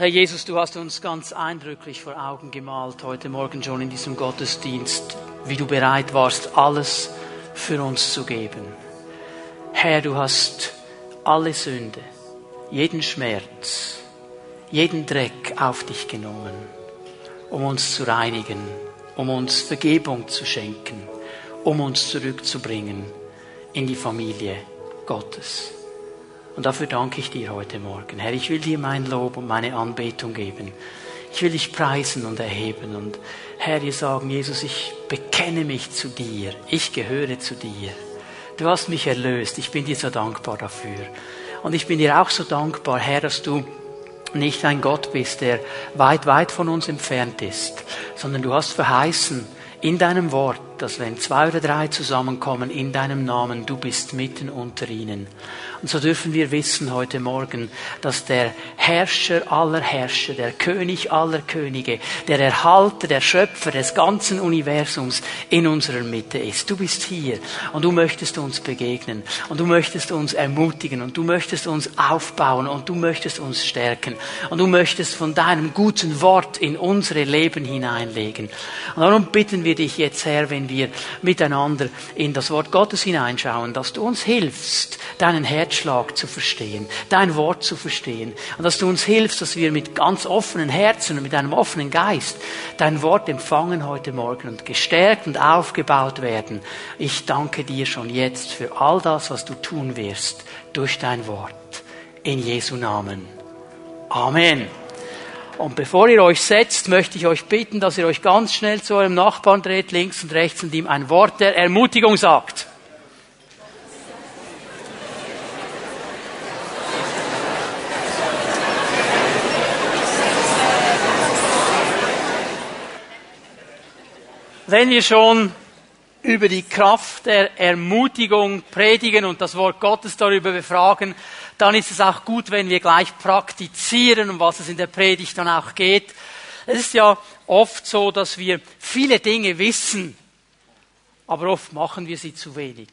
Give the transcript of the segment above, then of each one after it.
Herr Jesus, du hast uns ganz eindrücklich vor Augen gemalt heute Morgen schon in diesem Gottesdienst, wie du bereit warst, alles für uns zu geben. Herr, du hast alle Sünde, jeden Schmerz, jeden Dreck auf dich genommen, um uns zu reinigen, um uns Vergebung zu schenken, um uns zurückzubringen in die Familie Gottes. Und dafür danke ich dir heute Morgen. Herr, ich will dir mein Lob und meine Anbetung geben. Ich will dich preisen und erheben. Und Herr, dir sagen, Jesus, ich bekenne mich zu dir. Ich gehöre zu dir. Du hast mich erlöst. Ich bin dir so dankbar dafür. Und ich bin dir auch so dankbar, Herr, dass du nicht ein Gott bist, der weit, weit von uns entfernt ist, sondern du hast verheißen in deinem Wort, dass wenn zwei oder drei zusammenkommen in deinem Namen, du bist mitten unter ihnen. Und so dürfen wir wissen heute Morgen, dass der Herrscher aller Herrscher, der König aller Könige, der Erhalter, der Schöpfer des ganzen Universums in unserer Mitte ist. Du bist hier und du möchtest uns begegnen und du möchtest uns ermutigen und du möchtest uns aufbauen und du möchtest uns stärken und du möchtest von deinem guten Wort in unsere Leben hineinlegen. Und darum bitten wir dich jetzt, Herr, wenn wir miteinander in das Wort Gottes hineinschauen, dass du uns hilfst, deinen Herzschlag zu verstehen, dein Wort zu verstehen und dass du uns hilfst, dass wir mit ganz offenen Herzen und mit einem offenen Geist dein Wort empfangen heute Morgen und gestärkt und aufgebaut werden. Ich danke dir schon jetzt für all das, was du tun wirst durch dein Wort. In Jesu Namen. Amen. Und bevor ihr euch setzt, möchte ich euch bitten, dass ihr euch ganz schnell zu eurem Nachbarn dreht, links und rechts, und ihm ein Wort der Ermutigung sagt. Wenn wir schon über die Kraft der Ermutigung predigen und das Wort Gottes darüber befragen, dann ist es auch gut, wenn wir gleich praktizieren, um was es in der Predigt dann auch geht. Es ist ja oft so, dass wir viele Dinge wissen, aber oft machen wir sie zu wenig.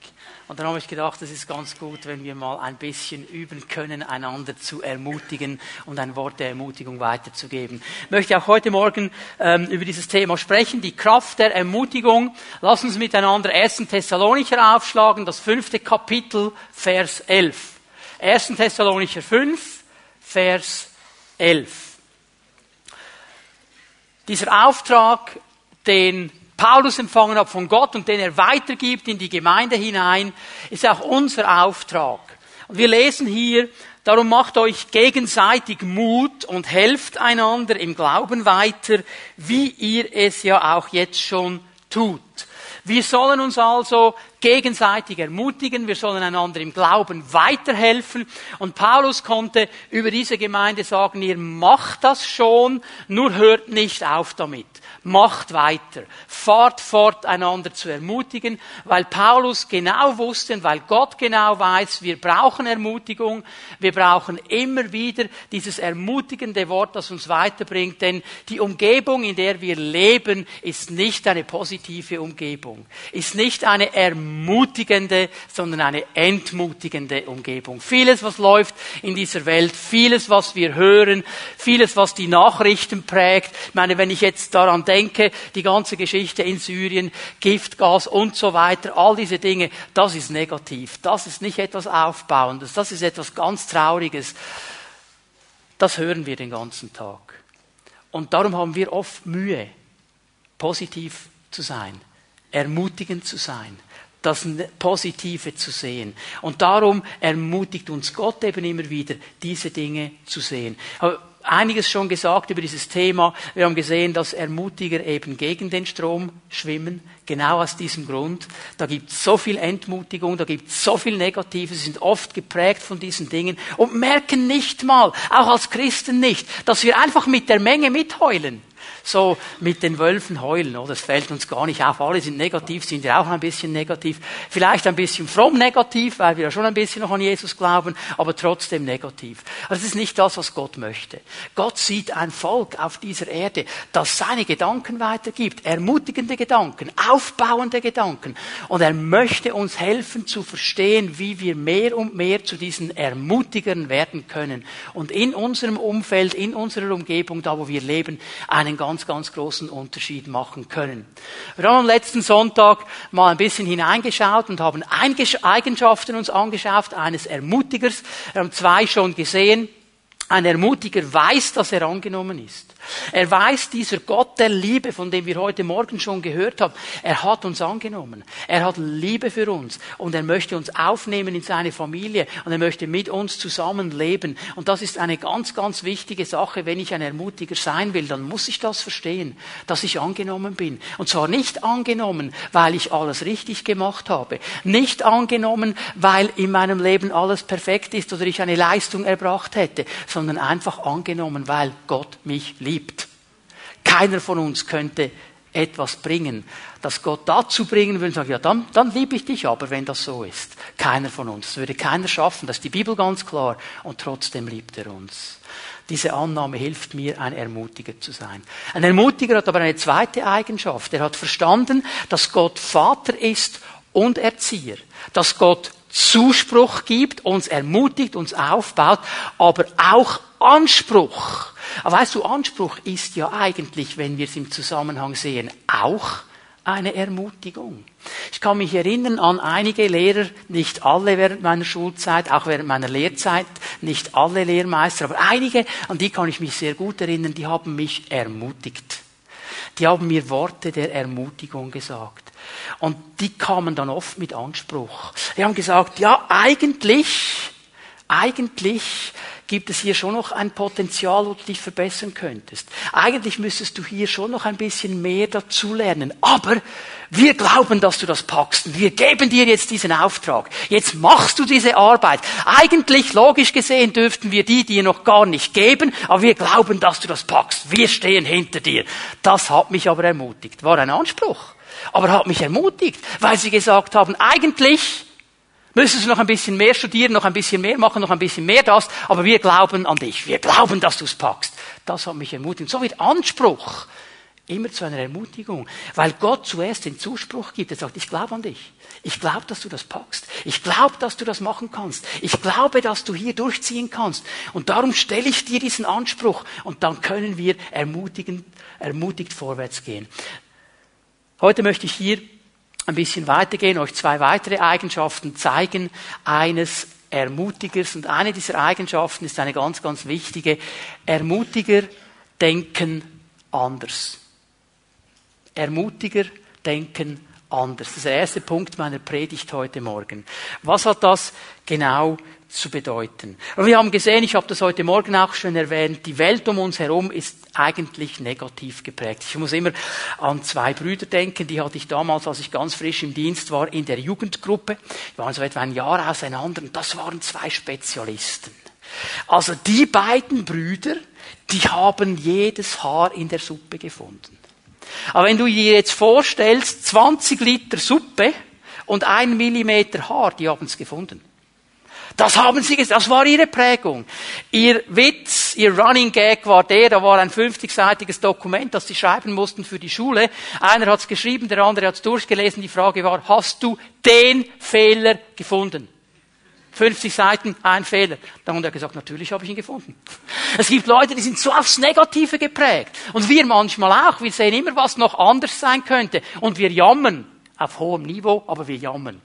Und dann habe ich gedacht, es ist ganz gut, wenn wir mal ein bisschen üben können, einander zu ermutigen und ein Wort der Ermutigung weiterzugeben. Ich möchte auch heute Morgen ähm, über dieses Thema sprechen, die Kraft der Ermutigung. Lass uns miteinander 1. Thessalonicher aufschlagen, das fünfte Kapitel, Vers 11. 1. Thessalonicher 5, Vers 11. Dieser Auftrag, den Paulus empfangen hat von Gott und den er weitergibt in die Gemeinde hinein, ist auch unser Auftrag. Und wir lesen hier, darum macht euch gegenseitig Mut und helft einander im Glauben weiter, wie ihr es ja auch jetzt schon tut. Wir sollen uns also gegenseitig ermutigen, wir sollen einander im Glauben weiterhelfen. Und Paulus konnte über diese Gemeinde sagen, ihr macht das schon, nur hört nicht auf damit macht weiter, fahrt fort, einander zu ermutigen, weil Paulus genau wusste weil Gott genau weiß, wir brauchen Ermutigung, wir brauchen immer wieder dieses ermutigende Wort, das uns weiterbringt, denn die Umgebung, in der wir leben, ist nicht eine positive Umgebung, ist nicht eine ermutigende, sondern eine entmutigende Umgebung. Vieles, was läuft in dieser Welt, vieles, was wir hören, vieles, was die Nachrichten prägt, ich meine, wenn ich jetzt daran denke, denke, die ganze Geschichte in Syrien, Giftgas und so weiter, all diese Dinge, das ist negativ. Das ist nicht etwas Aufbauendes. Das ist etwas ganz Trauriges. Das hören wir den ganzen Tag. Und darum haben wir oft Mühe, positiv zu sein, ermutigend zu sein das Positive zu sehen. Und darum ermutigt uns Gott eben immer wieder, diese Dinge zu sehen einiges schon gesagt über dieses Thema. Wir haben gesehen, dass Ermutiger eben gegen den Strom schwimmen. Genau aus diesem Grund. Da gibt es so viel Entmutigung, da gibt es so viel Negatives, sind oft geprägt von diesen Dingen und merken nicht mal, auch als Christen nicht, dass wir einfach mit der Menge mitheulen So mit den Wölfen heulen, oder? Das fällt uns gar nicht auf. Alle sind negativ, sind wir auch ein bisschen negativ. Vielleicht ein bisschen fromm negativ, weil wir ja schon ein bisschen noch an Jesus glauben, aber trotzdem negativ. Also das ist nicht das, was Gott möchte. Gott sieht ein Volk auf dieser Erde, das seine Gedanken weitergibt. Ermutigende Gedanken, aufbauende Gedanken. Und er möchte uns helfen zu verstehen, wie wir mehr und mehr zu diesen Ermutigern werden können. Und in unserem Umfeld, in unserer Umgebung, da wo wir leben, einen ganz ganz, großen Unterschied machen können. Wir haben am letzten Sonntag mal ein bisschen hineingeschaut und haben Eigenschaften uns angeschaut eines Ermutigers. Wir haben zwei schon gesehen. Ein Ermutiger weiß, dass er angenommen ist. Er weiß, dieser Gott der Liebe, von dem wir heute Morgen schon gehört haben, er hat uns angenommen. Er hat Liebe für uns und er möchte uns aufnehmen in seine Familie und er möchte mit uns zusammenleben. Und das ist eine ganz, ganz wichtige Sache. Wenn ich ein Ermutiger sein will, dann muss ich das verstehen, dass ich angenommen bin. Und zwar nicht angenommen, weil ich alles richtig gemacht habe. Nicht angenommen, weil in meinem Leben alles perfekt ist oder ich eine Leistung erbracht hätte, sondern einfach angenommen, weil Gott mich liebt liebt. Keiner von uns könnte etwas bringen, das Gott dazu bringen würde und sagen, ja, dann, dann liebe ich dich aber, wenn das so ist. Keiner von uns. Das würde keiner schaffen. Das ist die Bibel ganz klar. Und trotzdem liebt er uns. Diese Annahme hilft mir, ein Ermutiger zu sein. Ein Ermutiger hat aber eine zweite Eigenschaft. Er hat verstanden, dass Gott Vater ist und Erzieher. Dass Gott Zuspruch gibt, uns ermutigt, uns aufbaut, aber auch Anspruch. Aber weißt du, Anspruch ist ja eigentlich, wenn wir es im Zusammenhang sehen, auch eine Ermutigung. Ich kann mich erinnern an einige Lehrer, nicht alle während meiner Schulzeit, auch während meiner Lehrzeit, nicht alle Lehrmeister, aber einige, an die kann ich mich sehr gut erinnern, die haben mich ermutigt. Die haben mir Worte der Ermutigung gesagt. Und die kamen dann oft mit Anspruch. Die haben gesagt, ja, eigentlich, eigentlich gibt es hier schon noch ein Potenzial, wo du dich verbessern könntest. Eigentlich müsstest du hier schon noch ein bisschen mehr dazulernen. Aber wir glauben, dass du das packst. Wir geben dir jetzt diesen Auftrag. Jetzt machst du diese Arbeit. Eigentlich, logisch gesehen, dürften wir die dir noch gar nicht geben, aber wir glauben, dass du das packst. Wir stehen hinter dir. Das hat mich aber ermutigt. War ein Anspruch. Aber hat mich ermutigt, weil sie gesagt haben, eigentlich müsstest du noch ein bisschen mehr studieren, noch ein bisschen mehr machen, noch ein bisschen mehr das, aber wir glauben an dich. Wir glauben, dass du es packst. Das hat mich ermutigt. So wird Anspruch immer zu einer Ermutigung, weil Gott zuerst den Zuspruch gibt. Er sagt, ich glaube an dich. Ich glaube, dass du das packst. Ich glaube, dass du das machen kannst. Ich glaube, dass du hier durchziehen kannst. Und darum stelle ich dir diesen Anspruch und dann können wir ermutigend, ermutigt vorwärts gehen. Heute möchte ich hier ein bisschen weitergehen, euch zwei weitere Eigenschaften zeigen, eines Ermutigers. Und eine dieser Eigenschaften ist eine ganz, ganz wichtige. Ermutiger denken anders. Ermutiger denken anders. Das ist der erste Punkt meiner Predigt heute Morgen. Was hat das genau zu bedeuten. Und wir haben gesehen, ich habe das heute Morgen auch schon erwähnt, die Welt um uns herum ist eigentlich negativ geprägt. Ich muss immer an zwei Brüder denken, die hatte ich damals, als ich ganz frisch im Dienst war, in der Jugendgruppe. Wir waren so etwa ein Jahr auseinander und das waren zwei Spezialisten. Also die beiden Brüder, die haben jedes Haar in der Suppe gefunden. Aber wenn du dir jetzt vorstellst, 20 Liter Suppe und ein Millimeter Haar, die haben es gefunden. Das haben sie gesagt, das war ihre Prägung. Ihr Witz, ihr Running Gag war der, da war ein 50-seitiges Dokument, das sie schreiben mussten für die Schule. Einer hat es geschrieben, der andere hat es durchgelesen. Die Frage war, hast du den Fehler gefunden? 50 Seiten, ein Fehler. Dann hat er gesagt, natürlich habe ich ihn gefunden. Es gibt Leute, die sind so aufs Negative geprägt. Und wir manchmal auch. Wir sehen immer, was noch anders sein könnte. Und wir jammern. Auf hohem Niveau, aber wir jammern.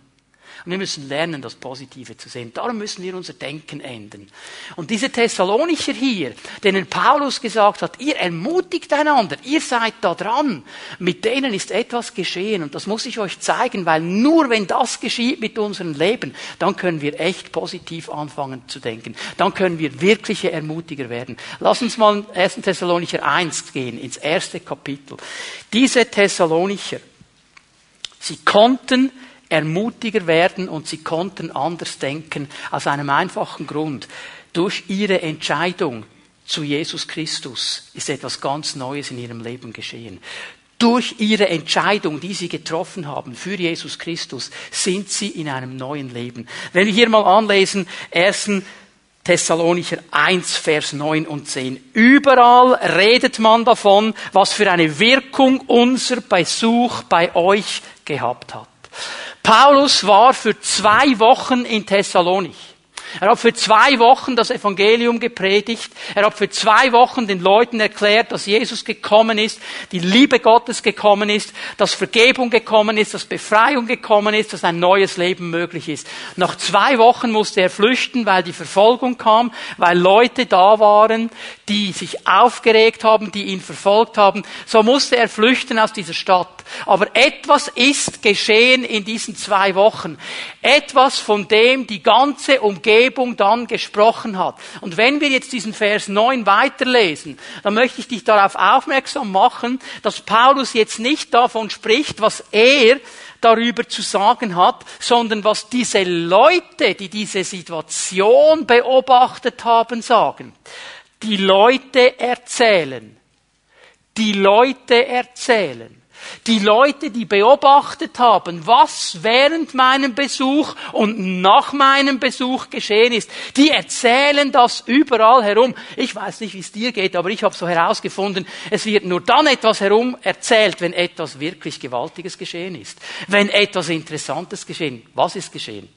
Und wir müssen lernen, das Positive zu sehen. Darum müssen wir unser Denken ändern. Und diese Thessalonicher hier, denen Paulus gesagt hat, ihr ermutigt einander, ihr seid da dran, mit denen ist etwas geschehen. Und das muss ich euch zeigen, weil nur wenn das geschieht mit unserem Leben, dann können wir echt positiv anfangen zu denken. Dann können wir wirkliche Ermutiger werden. Lass uns mal in 1. Thessalonicher 1 gehen, ins erste Kapitel. Diese Thessalonicher, sie konnten ermutiger werden und sie konnten anders denken aus einem einfachen Grund. Durch ihre Entscheidung zu Jesus Christus ist etwas ganz Neues in ihrem Leben geschehen. Durch ihre Entscheidung, die sie getroffen haben für Jesus Christus, sind sie in einem neuen Leben. Wenn wir hier mal anlesen, 1. Thessalonicher 1, Vers 9 und 10. Überall redet man davon, was für eine Wirkung unser Besuch bei euch gehabt hat. Paulus war für zwei Wochen in Thessalonich. Er hat für zwei Wochen das Evangelium gepredigt. Er hat für zwei Wochen den Leuten erklärt, dass Jesus gekommen ist, die Liebe Gottes gekommen ist, dass Vergebung gekommen ist, dass Befreiung gekommen ist, dass ein neues Leben möglich ist. Nach zwei Wochen musste er flüchten, weil die Verfolgung kam, weil Leute da waren, die sich aufgeregt haben, die ihn verfolgt haben. So musste er flüchten aus dieser Stadt. Aber etwas ist geschehen in diesen zwei Wochen. Etwas, von dem die ganze Umgebung dann gesprochen hat. Und wenn wir jetzt diesen Vers 9 weiterlesen, dann möchte ich dich darauf aufmerksam machen, dass Paulus jetzt nicht davon spricht, was er darüber zu sagen hat, sondern was diese Leute, die diese Situation beobachtet haben, sagen. Die Leute erzählen. Die Leute erzählen. Die Leute, die beobachtet haben, was während meinem Besuch und nach meinem Besuch geschehen ist, die erzählen das überall herum. Ich weiß nicht, wie es dir geht, aber ich habe so herausgefunden, es wird nur dann etwas herum erzählt, wenn etwas wirklich Gewaltiges geschehen ist. Wenn etwas Interessantes geschehen. Was ist geschehen?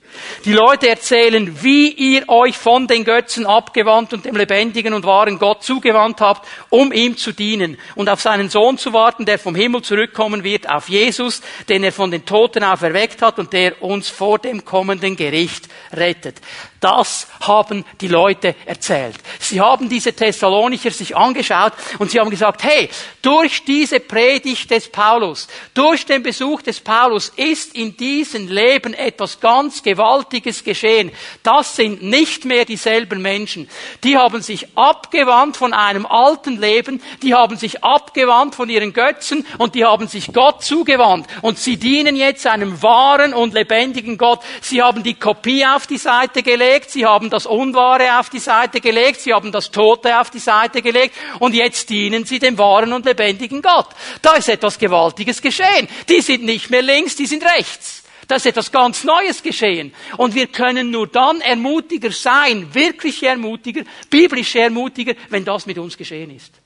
Die Leute erzählen, wie ihr euch von den Götzen abgewandt und dem lebendigen und wahren Gott zugewandt habt, um ihm zu dienen und auf seinen Sohn zu warten, der vom Himmel zurückkommen wird, auf Jesus, den er von den Toten auferweckt hat und der uns vor dem kommenden Gericht rettet. Das haben die Leute erzählt. Sie haben diese Thessalonicher sich angeschaut und sie haben gesagt, hey, durch diese Predigt des Paulus, durch den Besuch des Paulus ist in diesem Leben etwas ganz Gewaltiges geschehen. Das sind nicht mehr dieselben Menschen. Die haben sich abgewandt von einem alten Leben, die haben sich abgewandt von ihren Götzen und die haben sich Gott zugewandt. Und sie dienen jetzt einem wahren und lebendigen Gott. Sie haben die Kopie auf die Seite gelegt gelegt, sie haben das Unwahre auf die Seite gelegt, sie haben das Tote auf die Seite gelegt und jetzt dienen sie dem wahren und lebendigen Gott. Da ist etwas Gewaltiges geschehen. Die sind nicht mehr links, die sind rechts. Da ist etwas ganz Neues geschehen. Und wir können nur dann Ermutiger sein, wirkliche Ermutiger, biblische Ermutiger, wenn das mit uns geschehen ist.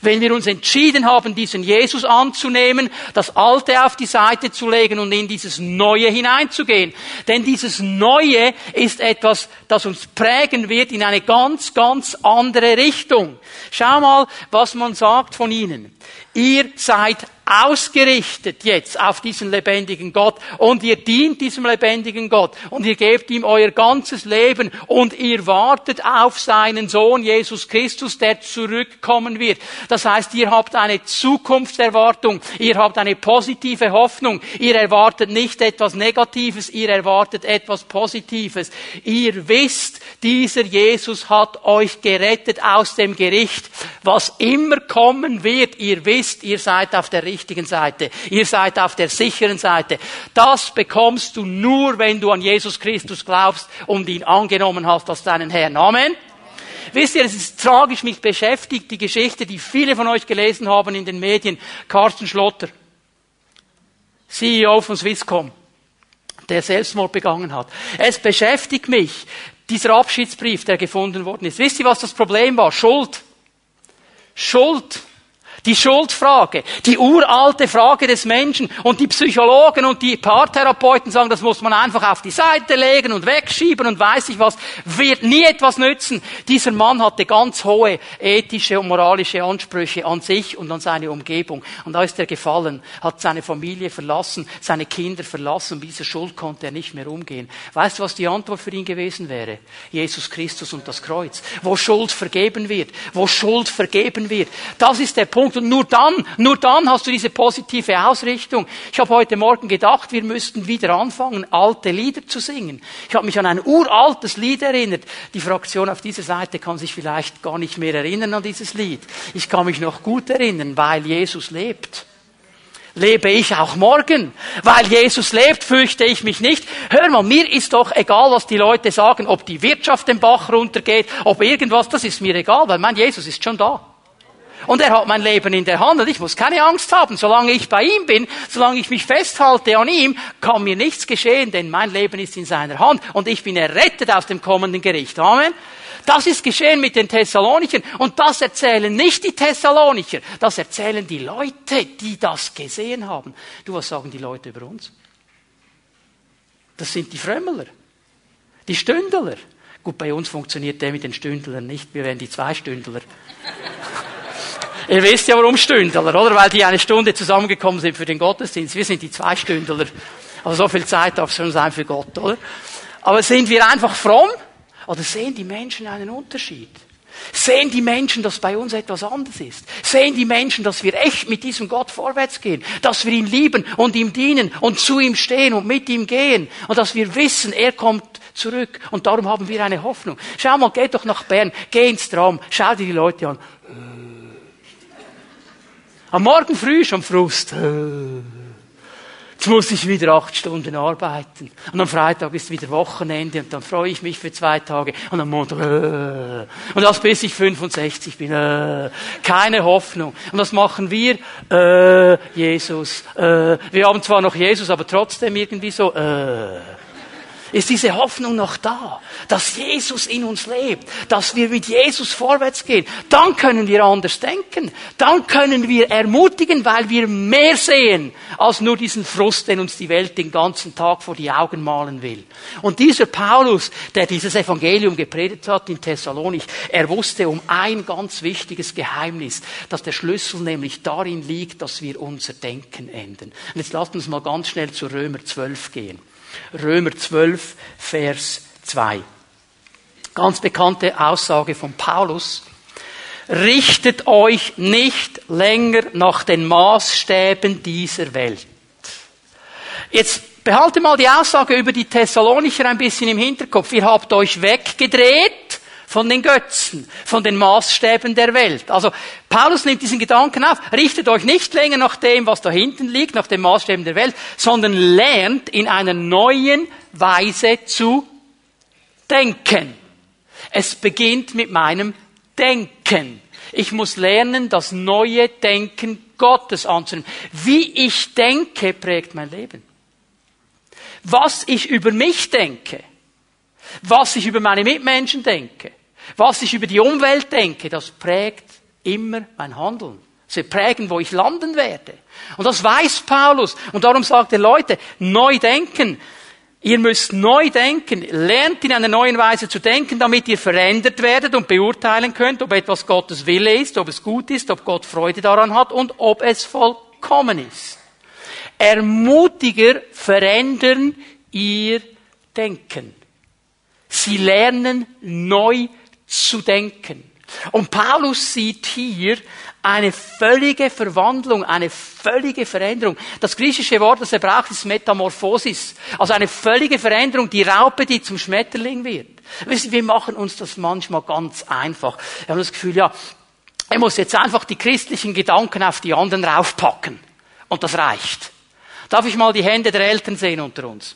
Wenn wir uns entschieden haben, diesen Jesus anzunehmen, das Alte auf die Seite zu legen und in dieses Neue hineinzugehen. Denn dieses Neue ist etwas, das uns prägen wird in eine ganz, ganz andere Richtung. Schau mal, was man sagt von ihnen. Ihr seid ausgerichtet jetzt auf diesen lebendigen Gott und ihr dient diesem lebendigen Gott und ihr gebt ihm euer ganzes Leben und ihr wartet auf seinen Sohn Jesus Christus, der zurückkommen wird. Das heißt, ihr habt eine Zukunftserwartung, ihr habt eine positive Hoffnung, ihr erwartet nicht etwas Negatives, ihr erwartet etwas Positives. Ihr wisst, dieser Jesus hat euch gerettet aus dem Gericht. Was immer kommen wird, ihr wisst, ihr seid auf der richtigen Seite. Ihr seid auf der sicheren Seite. Das bekommst du nur, wenn du an Jesus Christus glaubst und ihn angenommen hast als deinen Herrn. Amen. Wisst ihr, es ist tragisch, mich beschäftigt die Geschichte, die viele von euch gelesen haben in den Medien. Carsten Schlotter, CEO von Swisscom, der Selbstmord begangen hat. Es beschäftigt mich, dieser Abschiedsbrief, der gefunden worden ist. Wisst ihr, was das Problem war? Schuld. Schuld. Die Schuldfrage, die uralte Frage des Menschen und die Psychologen und die Paartherapeuten sagen, das muss man einfach auf die Seite legen und wegschieben und weiß ich was, wird nie etwas nützen. Dieser Mann hatte ganz hohe ethische und moralische Ansprüche an sich und an seine Umgebung. Und da ist er gefallen, hat seine Familie verlassen, seine Kinder verlassen. Mit dieser Schuld konnte er nicht mehr umgehen. Weißt du, was die Antwort für ihn gewesen wäre? Jesus Christus und das Kreuz. Wo Schuld vergeben wird, wo Schuld vergeben wird. Das ist der Punkt. Und nur dann, nur dann hast du diese positive Ausrichtung. Ich habe heute Morgen gedacht, wir müssten wieder anfangen, alte Lieder zu singen. Ich habe mich an ein uraltes Lied erinnert. Die Fraktion auf dieser Seite kann sich vielleicht gar nicht mehr erinnern an dieses Lied. Ich kann mich noch gut erinnern, weil Jesus lebt lebe ich auch morgen. Weil Jesus lebt, fürchte ich mich nicht. Hör mal, mir ist doch egal, was die Leute sagen, ob die Wirtschaft den Bach runtergeht, ob irgendwas, das ist mir egal, weil mein Jesus ist schon da. Und er hat mein Leben in der Hand und ich muss keine Angst haben. Solange ich bei ihm bin, solange ich mich festhalte an ihm, kann mir nichts geschehen, denn mein Leben ist in seiner Hand und ich bin errettet aus dem kommenden Gericht. Amen. Das ist geschehen mit den Thessalonichern und das erzählen nicht die Thessalonicher, das erzählen die Leute, die das gesehen haben. Du, was sagen die Leute über uns? Das sind die Frömmler, die Stündler. Gut, bei uns funktioniert der mit den Stündlern nicht, wir wären die Zweistündler. Ihr wisst ja, warum Stündler, oder? Weil die eine Stunde zusammengekommen sind für den Gottesdienst. Wir sind die Zweistündler. Also so viel Zeit darf es schon sein für Gott, oder? Aber sind wir einfach fromm? Oder sehen die Menschen einen Unterschied? Sehen die Menschen, dass bei uns etwas anders ist? Sehen die Menschen, dass wir echt mit diesem Gott vorwärts gehen? Dass wir ihn lieben und ihm dienen und zu ihm stehen und mit ihm gehen? Und dass wir wissen, er kommt zurück. Und darum haben wir eine Hoffnung. Schau mal, geh doch nach Bern, geh ins Traum, schau dir die Leute an. Am Morgen früh schon Frust. Jetzt muss ich wieder acht Stunden arbeiten. Und am Freitag ist wieder Wochenende und dann freue ich mich für zwei Tage. Und am Montag, äh, und das bis ich 65 bin, äh, keine Hoffnung. Und was machen wir? Äh, Jesus. Äh, wir haben zwar noch Jesus, aber trotzdem irgendwie so, äh. Ist diese Hoffnung noch da, dass Jesus in uns lebt, dass wir mit Jesus vorwärts gehen? Dann können wir anders denken. Dann können wir ermutigen, weil wir mehr sehen als nur diesen Frust, den uns die Welt den ganzen Tag vor die Augen malen will. Und dieser Paulus, der dieses Evangelium gepredigt hat in Thessalonich, er wusste um ein ganz wichtiges Geheimnis, dass der Schlüssel nämlich darin liegt, dass wir unser Denken ändern. Und jetzt lasst uns mal ganz schnell zu Römer 12 gehen. Römer 12, Vers 2. Ganz bekannte Aussage von Paulus. Richtet euch nicht länger nach den Maßstäben dieser Welt. Jetzt behalte mal die Aussage über die Thessalonicher ein bisschen im Hinterkopf. Ihr habt euch weggedreht von den Götzen, von den Maßstäben der Welt. Also Paulus nimmt diesen Gedanken auf, richtet euch nicht länger nach dem, was da hinten liegt, nach den Maßstäben der Welt, sondern lernt in einer neuen Weise zu denken. Es beginnt mit meinem Denken. Ich muss lernen, das neue Denken Gottes anzunehmen. Wie ich denke, prägt mein Leben. Was ich über mich denke, was ich über meine Mitmenschen denke, was ich über die Umwelt denke, das prägt immer mein Handeln. Sie prägen, wo ich landen werde. Und das weiß Paulus. Und darum sagt er, Leute, neu denken. Ihr müsst neu denken. Lernt in einer neuen Weise zu denken, damit ihr verändert werdet und beurteilen könnt, ob etwas Gottes Wille ist, ob es gut ist, ob Gott Freude daran hat und ob es vollkommen ist. Ermutiger verändern ihr Denken. Sie lernen neu zu denken. Und Paulus sieht hier eine völlige Verwandlung, eine völlige Veränderung. Das griechische Wort, das er braucht, ist Metamorphosis. Also eine völlige Veränderung, die Raupe, die zum Schmetterling wird. Wissen, wir machen uns das manchmal ganz einfach. Wir haben das Gefühl, ja, er muss jetzt einfach die christlichen Gedanken auf die anderen raufpacken. Und das reicht. Darf ich mal die Hände der Eltern sehen unter uns?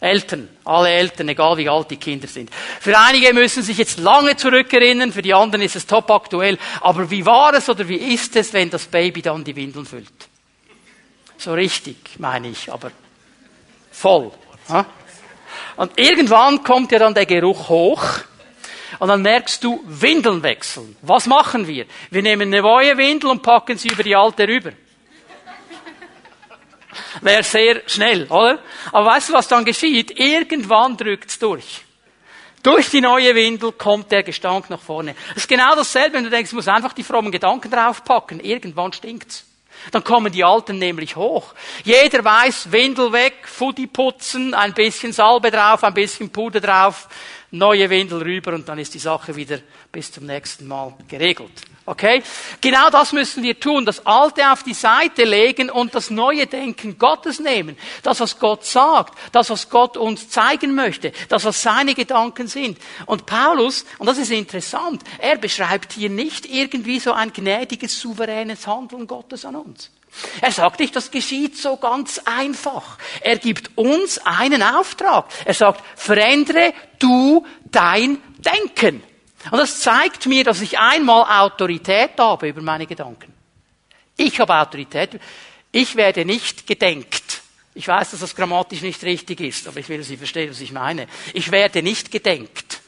Eltern, alle Eltern, egal wie alt die Kinder sind. Für einige müssen sich jetzt lange zurückerinnern, für die anderen ist es top aktuell. Aber wie war es oder wie ist es, wenn das Baby dann die Windeln füllt? So richtig, meine ich, aber voll. Und irgendwann kommt ja dann der Geruch hoch. Und dann merkst du, Windeln wechseln. Was machen wir? Wir nehmen eine neue Windel und packen sie über die alte rüber. Wäre sehr schnell, oder? Aber weißt du, was dann geschieht? Irgendwann drückt's durch. Durch die neue Windel kommt der Gestank nach vorne. Das ist genau dasselbe, wenn du denkst, du musst einfach die frommen Gedanken draufpacken. Irgendwann stinkt's. Dann kommen die Alten nämlich hoch. Jeder weiß, Windel weg, Fuddy putzen, ein bisschen Salbe drauf, ein bisschen Puder drauf, neue Windel rüber und dann ist die Sache wieder bis zum nächsten Mal geregelt. Okay? Genau das müssen wir tun. Das Alte auf die Seite legen und das neue Denken Gottes nehmen. Das, was Gott sagt. Das, was Gott uns zeigen möchte. Das, was seine Gedanken sind. Und Paulus, und das ist interessant, er beschreibt hier nicht irgendwie so ein gnädiges, souveränes Handeln Gottes an uns. Er sagt nicht, das geschieht so ganz einfach. Er gibt uns einen Auftrag. Er sagt, verändere du dein Denken. Und das zeigt mir, dass ich einmal Autorität habe über meine Gedanken. Ich habe Autorität. Ich werde nicht gedenkt. Ich weiß, dass das grammatisch nicht richtig ist, aber ich will, Sie verstehen, was ich meine. Ich werde nicht gedenkt.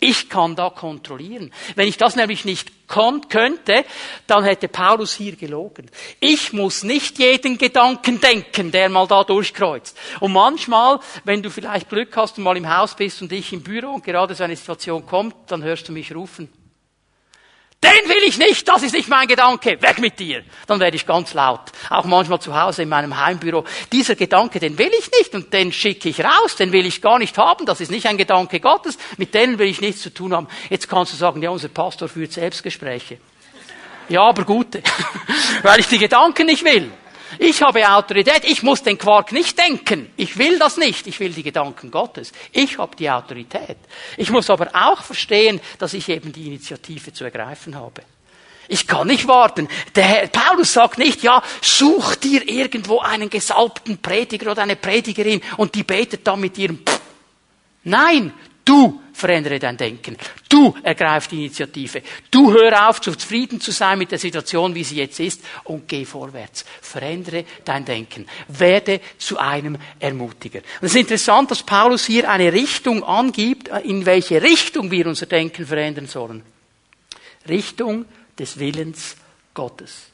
Ich kann da kontrollieren. Wenn ich das nämlich nicht könnte, dann hätte Paulus hier gelogen. Ich muss nicht jeden Gedanken denken, der mal da durchkreuzt. Und manchmal, wenn du vielleicht Glück hast und mal im Haus bist und ich im Büro und gerade so eine Situation kommt, dann hörst du mich rufen. Den will ich nicht, das ist nicht mein Gedanke, weg mit dir. Dann werde ich ganz laut. Auch manchmal zu Hause in meinem Heimbüro. Dieser Gedanke, den will ich nicht und den schicke ich raus, den will ich gar nicht haben, das ist nicht ein Gedanke Gottes, mit denen will ich nichts zu tun haben. Jetzt kannst du sagen, ja, unser Pastor führt Selbstgespräche. Ja, aber gute, weil ich die Gedanken nicht will. Ich habe Autorität, ich muss den Quark nicht denken. Ich will das nicht, ich will die Gedanken Gottes. Ich habe die Autorität. Ich muss aber auch verstehen, dass ich eben die Initiative zu ergreifen habe. Ich kann nicht warten. Der Herr, Paulus sagt nicht, ja, such dir irgendwo einen gesalbten Prediger oder eine Predigerin und die betet dann mit ihrem Pff. Nein, Du verändere dein Denken. Du ergreif die Initiative. Du hör auf, zufrieden zu sein mit der Situation, wie sie jetzt ist, und geh vorwärts. Verändere dein Denken. Werde zu einem Ermutiger. Und es ist interessant, dass Paulus hier eine Richtung angibt, in welche Richtung wir unser Denken verändern sollen. Richtung des Willens Gottes.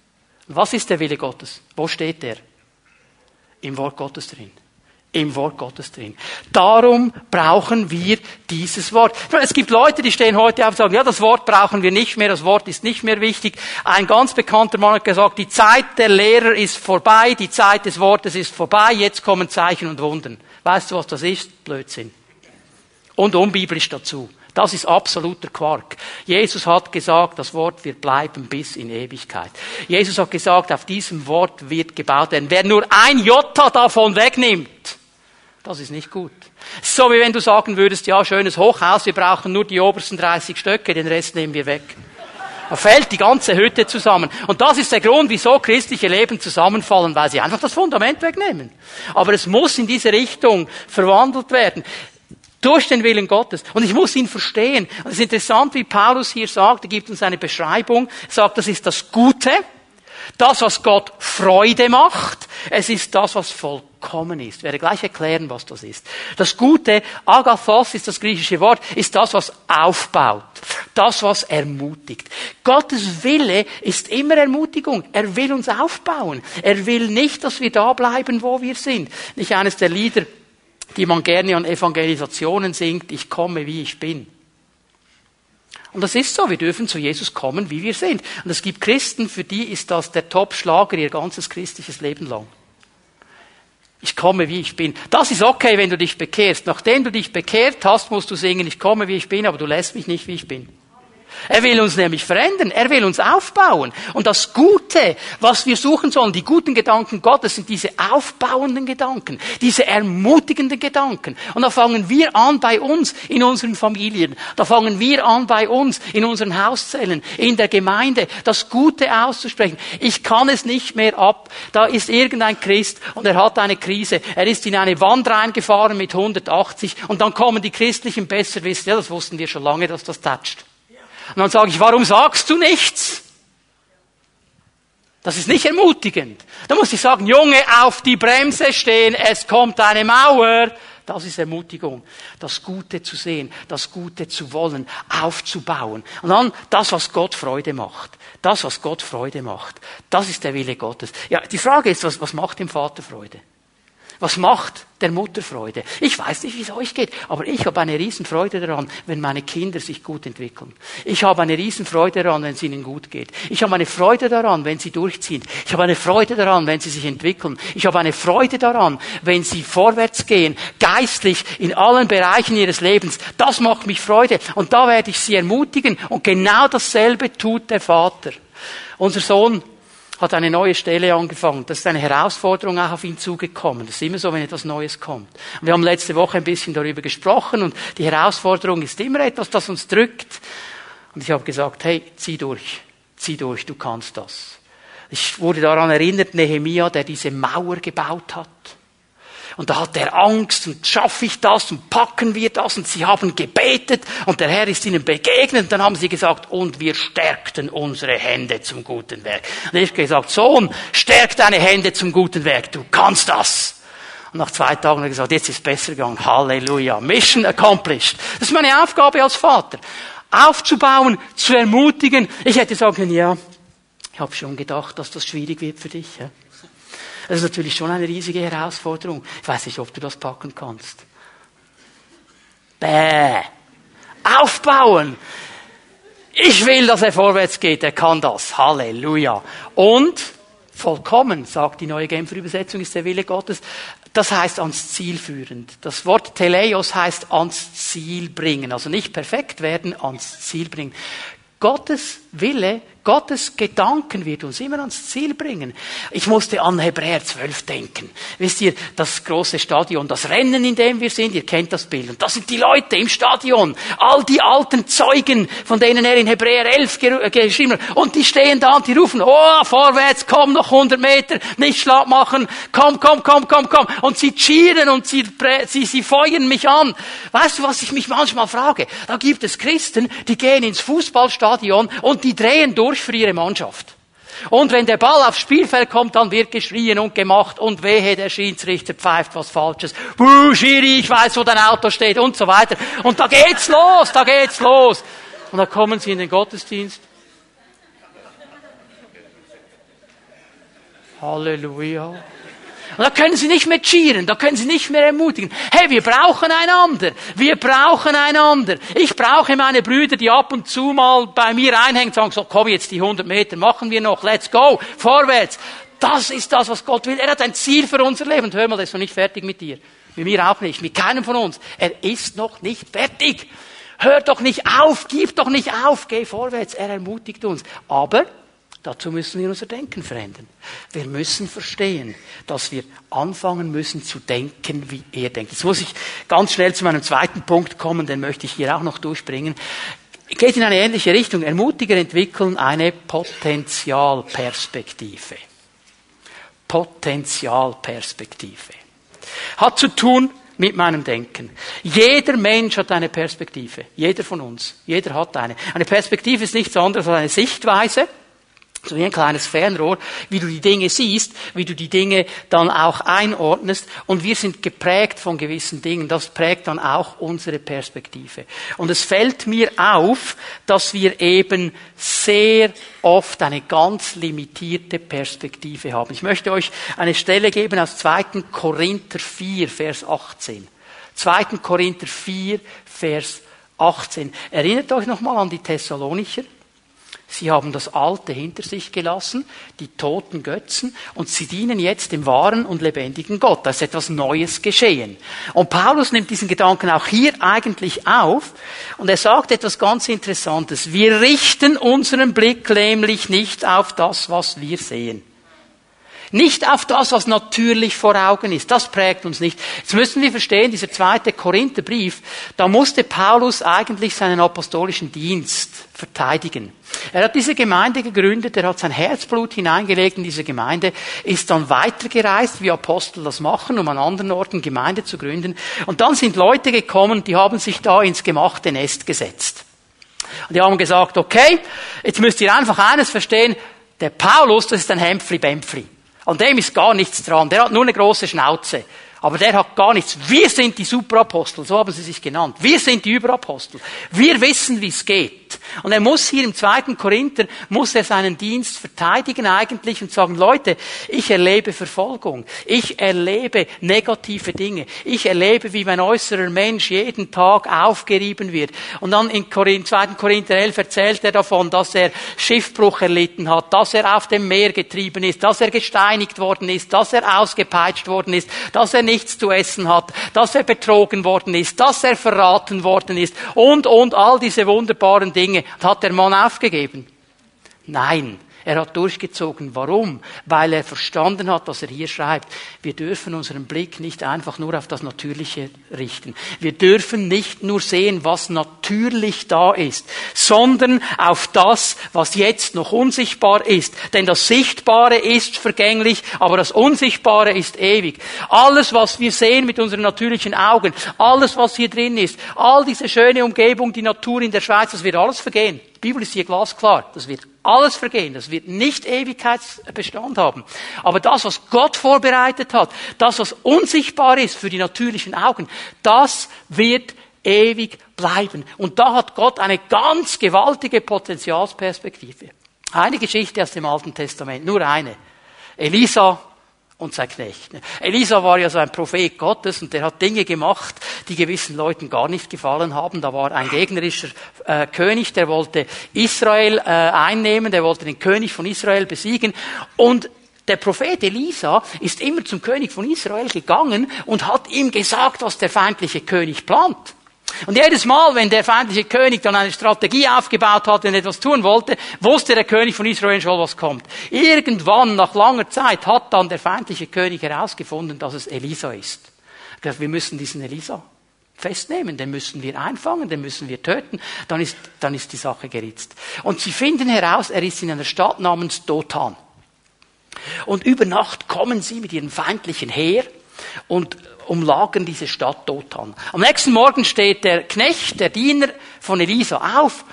Was ist der Wille Gottes? Wo steht der? Im Wort Gottes drin im Wort Gottes drin. Darum brauchen wir dieses Wort. Es gibt Leute, die stehen heute auf und sagen, ja, das Wort brauchen wir nicht mehr, das Wort ist nicht mehr wichtig. Ein ganz bekannter Mann hat gesagt, die Zeit der Lehrer ist vorbei, die Zeit des Wortes ist vorbei, jetzt kommen Zeichen und Wunden. Weißt du, was das ist? Blödsinn. Und unbiblisch dazu. Das ist absoluter Quark. Jesus hat gesagt, das Wort wird bleiben bis in Ewigkeit. Jesus hat gesagt, auf diesem Wort wird gebaut werden. Wer nur ein Jota davon wegnimmt, das ist nicht gut. So wie wenn du sagen würdest, ja, schönes Hochhaus, wir brauchen nur die obersten 30 Stöcke, den Rest nehmen wir weg. Da fällt die ganze Hütte zusammen. Und das ist der Grund, wieso christliche Leben zusammenfallen, weil sie einfach das Fundament wegnehmen. Aber es muss in diese Richtung verwandelt werden. Durch den Willen Gottes. Und ich muss ihn verstehen. Es ist interessant, wie Paulus hier sagt, er gibt uns eine Beschreibung, sagt, das ist das Gute, das, was Gott Freude macht, es ist das, was vollkommen ist. Ich werde gleich erklären, was das ist. Das Gute, Agathos ist das griechische Wort, ist das, was aufbaut. Das, was ermutigt. Gottes Wille ist immer Ermutigung. Er will uns aufbauen. Er will nicht, dass wir da bleiben, wo wir sind. Nicht eines der Lieder, die man gerne an Evangelisationen singt, ich komme, wie ich bin. Und das ist so, wir dürfen zu Jesus kommen, wie wir sind. Und es gibt Christen, für die ist das der Top-Schlager ihr ganzes christliches Leben lang. Ich komme, wie ich bin. Das ist okay, wenn du dich bekehrst. Nachdem du dich bekehrt hast, musst du singen, ich komme, wie ich bin, aber du lässt mich nicht, wie ich bin. Er will uns nämlich verändern, er will uns aufbauen. Und das Gute, was wir suchen sollen, die guten Gedanken Gottes, sind diese aufbauenden Gedanken, diese ermutigenden Gedanken. Und da fangen wir an bei uns in unseren Familien, da fangen wir an bei uns in unseren Hauszellen, in der Gemeinde, das Gute auszusprechen. Ich kann es nicht mehr ab. Da ist irgendein Christ und er hat eine Krise. Er ist in eine Wand reingefahren mit 180 und dann kommen die Christlichen besser wissen. Ja, das wussten wir schon lange, dass das toucht. Und dann sage ich, warum sagst du nichts? Das ist nicht ermutigend. Da muss ich sagen, Junge, auf die Bremse stehen, es kommt eine Mauer. Das ist Ermutigung. Das Gute zu sehen, das Gute zu wollen, aufzubauen. Und dann das, was Gott Freude macht. Das, was Gott Freude macht. Das ist der Wille Gottes. Ja, die Frage ist, was, was macht dem Vater Freude? Was macht der Mutter Freude? Ich weiß nicht, wie es euch geht, aber ich habe eine Riesenfreude daran, wenn meine Kinder sich gut entwickeln. Ich habe eine Riesenfreude daran, wenn es ihnen gut geht. Ich habe eine Freude daran, wenn sie durchziehen. Ich habe eine Freude daran, wenn sie sich entwickeln. Ich habe eine Freude daran, wenn sie vorwärts gehen, geistlich in allen Bereichen ihres Lebens. Das macht mich Freude. Und da werde ich sie ermutigen. Und genau dasselbe tut der Vater. Unser Sohn hat eine neue Stelle angefangen. Das ist eine Herausforderung auch auf ihn zugekommen. Das ist immer so, wenn etwas Neues kommt. Und wir haben letzte Woche ein bisschen darüber gesprochen und die Herausforderung ist immer etwas, das uns drückt. Und ich habe gesagt, hey, zieh durch, zieh durch, du kannst das. Ich wurde daran erinnert, Nehemia, der diese Mauer gebaut hat. Und da hat er Angst und schaffe ich das und packen wir das und sie haben gebetet und der Herr ist ihnen begegnet und dann haben sie gesagt und wir stärkten unsere Hände zum guten Werk. Und ich habe gesagt, Sohn, stärk deine Hände zum guten Werk, du kannst das. Und nach zwei Tagen hat er gesagt, jetzt ist es besser gegangen. Halleluja. Mission accomplished. Das ist meine Aufgabe als Vater. Aufzubauen, zu ermutigen. Ich hätte sagen können, ja, ich habe schon gedacht, dass das schwierig wird für dich. Ja? Das ist natürlich schon eine riesige Herausforderung. Ich weiß nicht, ob du das packen kannst. Bäh. Aufbauen. Ich will, dass er vorwärts geht. Er kann das. Halleluja. Und vollkommen, sagt die neue Genfer Übersetzung, ist der Wille Gottes. Das heißt ans Ziel führend. Das Wort Teleios heißt ans Ziel bringen. Also nicht perfekt werden, ans Ziel bringen. Gottes Wille Gottes Gedanken wird uns immer ans Ziel bringen. Ich musste an Hebräer 12 denken. Wisst ihr, das große Stadion, das Rennen, in dem wir sind, ihr kennt das Bild. Und das sind die Leute im Stadion. All die alten Zeugen, von denen er in Hebräer 11 äh, geschrieben hat. Und die stehen da und die rufen, oh, vorwärts, komm noch 100 Meter, nicht schlapp machen, komm, komm, komm, komm, komm. Und sie cheeren und sie, sie, sie feuern mich an. Weißt du, was ich mich manchmal frage? Da gibt es Christen, die gehen ins Fußballstadion und die drehen durch durch für ihre Mannschaft. Und wenn der Ball aufs Spielfeld kommt, dann wird geschrien und gemacht und wehe, der Schiedsrichter pfeift was Falsches. Buh, Schiri, ich weiß, wo dein Auto steht und so weiter. Und da geht's los, da geht's los. Und dann kommen sie in den Gottesdienst. Halleluja. Und da können sie nicht mehr cheeren, da können sie nicht mehr ermutigen. Hey, wir brauchen einander. Wir brauchen einander. Ich brauche meine Brüder, die ab und zu mal bei mir einhängen sagen, so, komm jetzt, die 100 Meter machen wir noch, let's go, vorwärts. Das ist das, was Gott will. Er hat ein Ziel für unser Leben. Und hör mal, der ist noch nicht fertig mit dir. Mit mir auch nicht. Mit keinem von uns. Er ist noch nicht fertig. Hör doch nicht auf, gib doch nicht auf, geh vorwärts. Er ermutigt uns. Aber Dazu müssen wir unser Denken verändern. Wir müssen verstehen, dass wir anfangen müssen zu denken, wie er denkt. Jetzt muss ich ganz schnell zu meinem zweiten Punkt kommen, den möchte ich hier auch noch durchbringen. Geht in eine ähnliche Richtung. Ermutiger entwickeln eine Potenzialperspektive. Potenzialperspektive. Hat zu tun mit meinem Denken. Jeder Mensch hat eine Perspektive. Jeder von uns. Jeder hat eine. Eine Perspektive ist nichts anderes als eine Sichtweise so wie ein kleines Fernrohr, wie du die Dinge siehst, wie du die Dinge dann auch einordnest. Und wir sind geprägt von gewissen Dingen. Das prägt dann auch unsere Perspektive. Und es fällt mir auf, dass wir eben sehr oft eine ganz limitierte Perspektive haben. Ich möchte euch eine Stelle geben aus 2. Korinther 4, Vers 18. 2. Korinther 4, Vers 18. Erinnert euch nochmal an die Thessalonicher. Sie haben das Alte hinter sich gelassen, die toten Götzen, und sie dienen jetzt dem wahren und lebendigen Gott. Da ist etwas Neues geschehen. Und Paulus nimmt diesen Gedanken auch hier eigentlich auf, und er sagt etwas ganz Interessantes. Wir richten unseren Blick nämlich nicht auf das, was wir sehen. Nicht auf das, was natürlich vor Augen ist. Das prägt uns nicht. Jetzt müssen wir verstehen, dieser zweite Korintherbrief, da musste Paulus eigentlich seinen apostolischen Dienst verteidigen. Er hat diese Gemeinde gegründet, er hat sein Herzblut hineingelegt in diese Gemeinde, ist dann weitergereist, wie Apostel das machen, um an anderen Orten Gemeinde zu gründen. Und dann sind Leute gekommen, die haben sich da ins gemachte Nest gesetzt. Und die haben gesagt, okay, jetzt müsst ihr einfach eines verstehen, der Paulus, das ist ein Hempfli-Bempfli. An dem ist gar nichts dran. Der hat nur eine große Schnauze. Aber der hat gar nichts. Wir sind die Superapostel, so haben sie sich genannt. Wir sind die Überapostel. Wir wissen, wie es geht. Und er muss hier im zweiten Korinther, muss er seinen Dienst verteidigen eigentlich und sagen, Leute, ich erlebe Verfolgung. Ich erlebe negative Dinge. Ich erlebe, wie mein äußerer Mensch jeden Tag aufgerieben wird. Und dann in Korinth, 2. Korinther 11 erzählt er davon, dass er Schiffbruch erlitten hat, dass er auf dem Meer getrieben ist, dass er gesteinigt worden ist, dass er ausgepeitscht worden ist, dass er nichts zu essen hat, dass er betrogen worden ist, dass er verraten worden ist und, und all diese wunderbaren Dinge. Hat der Mann aufgegeben? Nein. Er hat durchgezogen. Warum? Weil er verstanden hat, was er hier schreibt. Wir dürfen unseren Blick nicht einfach nur auf das Natürliche richten. Wir dürfen nicht nur sehen, was natürlich da ist, sondern auf das, was jetzt noch unsichtbar ist. Denn das Sichtbare ist vergänglich, aber das Unsichtbare ist ewig. Alles, was wir sehen mit unseren natürlichen Augen, alles, was hier drin ist, all diese schöne Umgebung, die Natur in der Schweiz, das wird alles vergehen. Die Bibel ist hier glasklar. Das wird alles vergehen. Das wird nicht Ewigkeitsbestand haben. Aber das, was Gott vorbereitet hat, das, was unsichtbar ist für die natürlichen Augen, das wird ewig bleiben. Und da hat Gott eine ganz gewaltige Potenzialsperspektive. Eine Geschichte aus dem Alten Testament, nur eine. Elisa und sein Knecht. Elisa war ja so ein Prophet Gottes und der hat Dinge gemacht, die gewissen Leuten gar nicht gefallen haben. Da war ein gegnerischer äh, König, der wollte Israel äh, einnehmen, der wollte den König von Israel besiegen und der Prophet Elisa ist immer zum König von Israel gegangen und hat ihm gesagt, was der feindliche König plant. Und jedes Mal, wenn der feindliche König dann eine Strategie aufgebaut hat und etwas tun wollte, wusste der König von Israel schon, was kommt. Irgendwann, nach langer Zeit, hat dann der feindliche König herausgefunden, dass es Elisa ist. Wir müssen diesen Elisa festnehmen, den müssen wir einfangen, den müssen wir töten, dann ist, dann ist die Sache geritzt. Und sie finden heraus, er ist in einer Stadt namens Dothan. Und über Nacht kommen sie mit ihrem feindlichen Heer und umlagen diese Stadt Dothan. Am nächsten Morgen steht der Knecht, der Diener von Elisa auf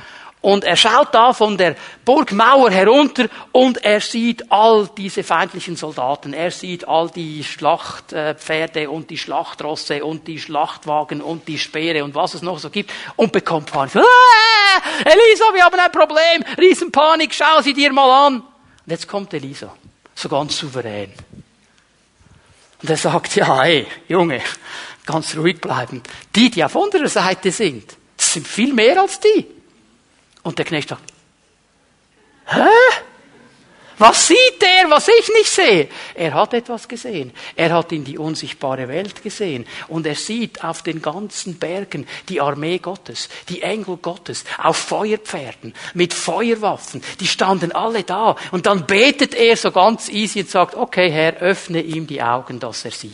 und er schaut da von der Burgmauer herunter und er sieht all diese feindlichen Soldaten. Er sieht all die Schlachtpferde und die Schlachtrosse und die Schlachtwagen und die Speere und was es noch so gibt und bekommt Panik. Ah, Elisa, wir haben ein Problem. Riesenpanik, schau sie dir mal an. Und jetzt kommt Elisa. So ganz souverän. Und er sagt, ja, ey, Junge, ganz ruhig bleiben. Die, die auf unserer Seite sind, das sind viel mehr als die. Und der Knecht sagt, hä? Was sieht er, was ich nicht sehe? Er hat etwas gesehen. Er hat in die unsichtbare Welt gesehen. Und er sieht auf den ganzen Bergen die Armee Gottes, die Engel Gottes, auf Feuerpferden, mit Feuerwaffen. Die standen alle da. Und dann betet er so ganz easy und sagt, okay Herr, öffne ihm die Augen, dass er sieht.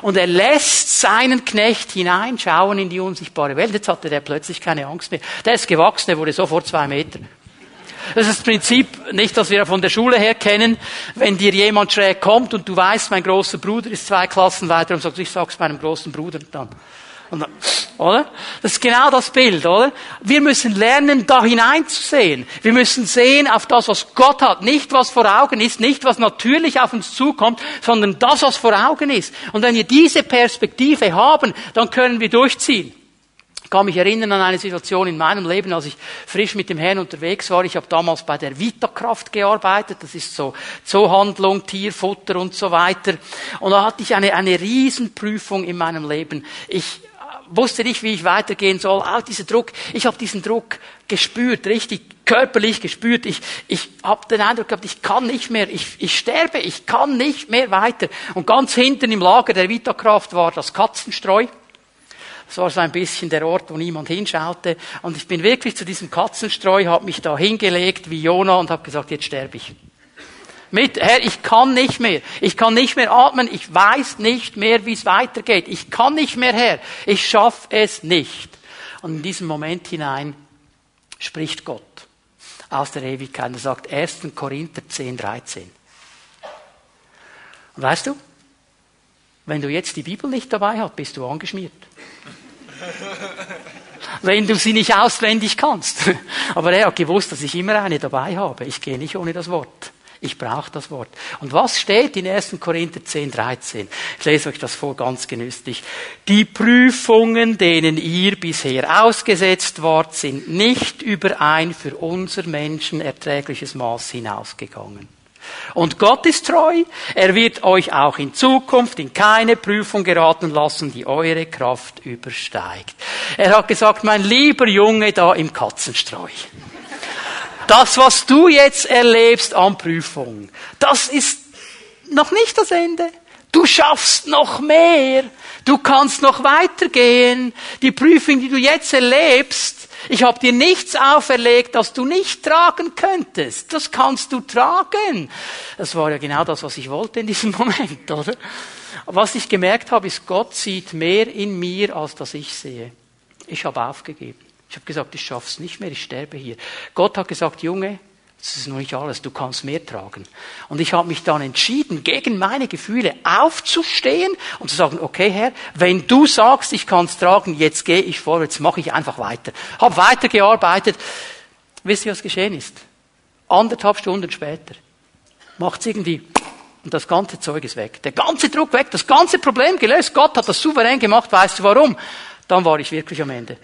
Und er lässt seinen Knecht hineinschauen in die unsichtbare Welt. Jetzt hatte der plötzlich keine Angst mehr. Der ist gewachsen, der wurde sofort zwei Meter. Das ist das Prinzip, nicht, dass wir von der Schule her kennen. Wenn dir jemand schräg kommt und du weißt, mein großer Bruder ist zwei Klassen weiter und sagst, ich sag's meinem großen Bruder dann. dann. Oder? Das ist genau das Bild, oder? Wir müssen lernen, da hineinzusehen. Wir müssen sehen auf das, was Gott hat. Nicht, was vor Augen ist, nicht, was natürlich auf uns zukommt, sondern das, was vor Augen ist. Und wenn wir diese Perspektive haben, dann können wir durchziehen. Kann mich erinnern an eine Situation in meinem Leben, als ich frisch mit dem Herrn unterwegs war. Ich habe damals bei der Vitakraft gearbeitet. Das ist so Zoohandlung, Tierfutter und so weiter. Und da hatte ich eine, eine Riesenprüfung in meinem Leben. Ich wusste nicht, wie ich weitergehen soll. Auch dieser Druck, ich habe diesen Druck gespürt, richtig körperlich gespürt. Ich, ich habe den Eindruck gehabt, ich kann nicht mehr, ich, ich sterbe, ich kann nicht mehr weiter. Und ganz hinten im Lager der Vitakraft war das Katzenstreu. Das war so ein bisschen der Ort, wo niemand hinschaute. Und ich bin wirklich zu diesem Katzenstreu, habe mich da hingelegt wie Jona und habe gesagt, jetzt sterbe ich. Mit, Herr, ich kann nicht mehr. Ich kann nicht mehr atmen. Ich weiß nicht mehr, wie es weitergeht. Ich kann nicht mehr, Herr. Ich schaffe es nicht. Und in diesem Moment hinein spricht Gott aus der Ewigkeit. Er sagt 1. Korinther 10, 13. Und weißt du, wenn du jetzt die Bibel nicht dabei hast, bist du angeschmiert. Wenn du sie nicht auswendig kannst. Aber er hat gewusst, dass ich immer eine dabei habe. Ich gehe nicht ohne das Wort. Ich brauche das Wort. Und was steht in 1. Korinther 10, 13? Ich lese euch das vor ganz genüsslich. Die Prüfungen, denen ihr bisher ausgesetzt wart, sind nicht über ein für unser Menschen erträgliches Maß hinausgegangen. Und Gott ist treu. Er wird euch auch in Zukunft in keine Prüfung geraten lassen, die eure Kraft übersteigt. Er hat gesagt, mein lieber Junge da im Katzenstreu. Das, was du jetzt erlebst an Prüfung, das ist noch nicht das Ende. Du schaffst noch mehr. Du kannst noch weitergehen. Die Prüfung, die du jetzt erlebst, Ich habe dir nichts auferlegt, das du nicht tragen könntest. Das kannst du tragen. Das war ja genau das, was ich wollte in diesem Moment, oder? Was ich gemerkt habe, ist, Gott sieht mehr in mir, als das ich sehe. Ich habe aufgegeben. Ich habe gesagt, ich schaff's nicht mehr, ich sterbe hier. Gott hat gesagt, Junge, das ist noch nicht alles, du kannst mehr tragen. Und ich habe mich dann entschieden, gegen meine Gefühle aufzustehen und zu sagen, okay Herr, wenn du sagst, ich kann es tragen, jetzt gehe ich vorwärts, mache ich einfach weiter. Habe weitergearbeitet. Wisst ihr, was geschehen ist? Anderthalb Stunden später macht's irgendwie und das ganze Zeug ist weg. Der ganze Druck weg, das ganze Problem gelöst. Gott hat das souverän gemacht, weißt du warum? Dann war ich wirklich am Ende.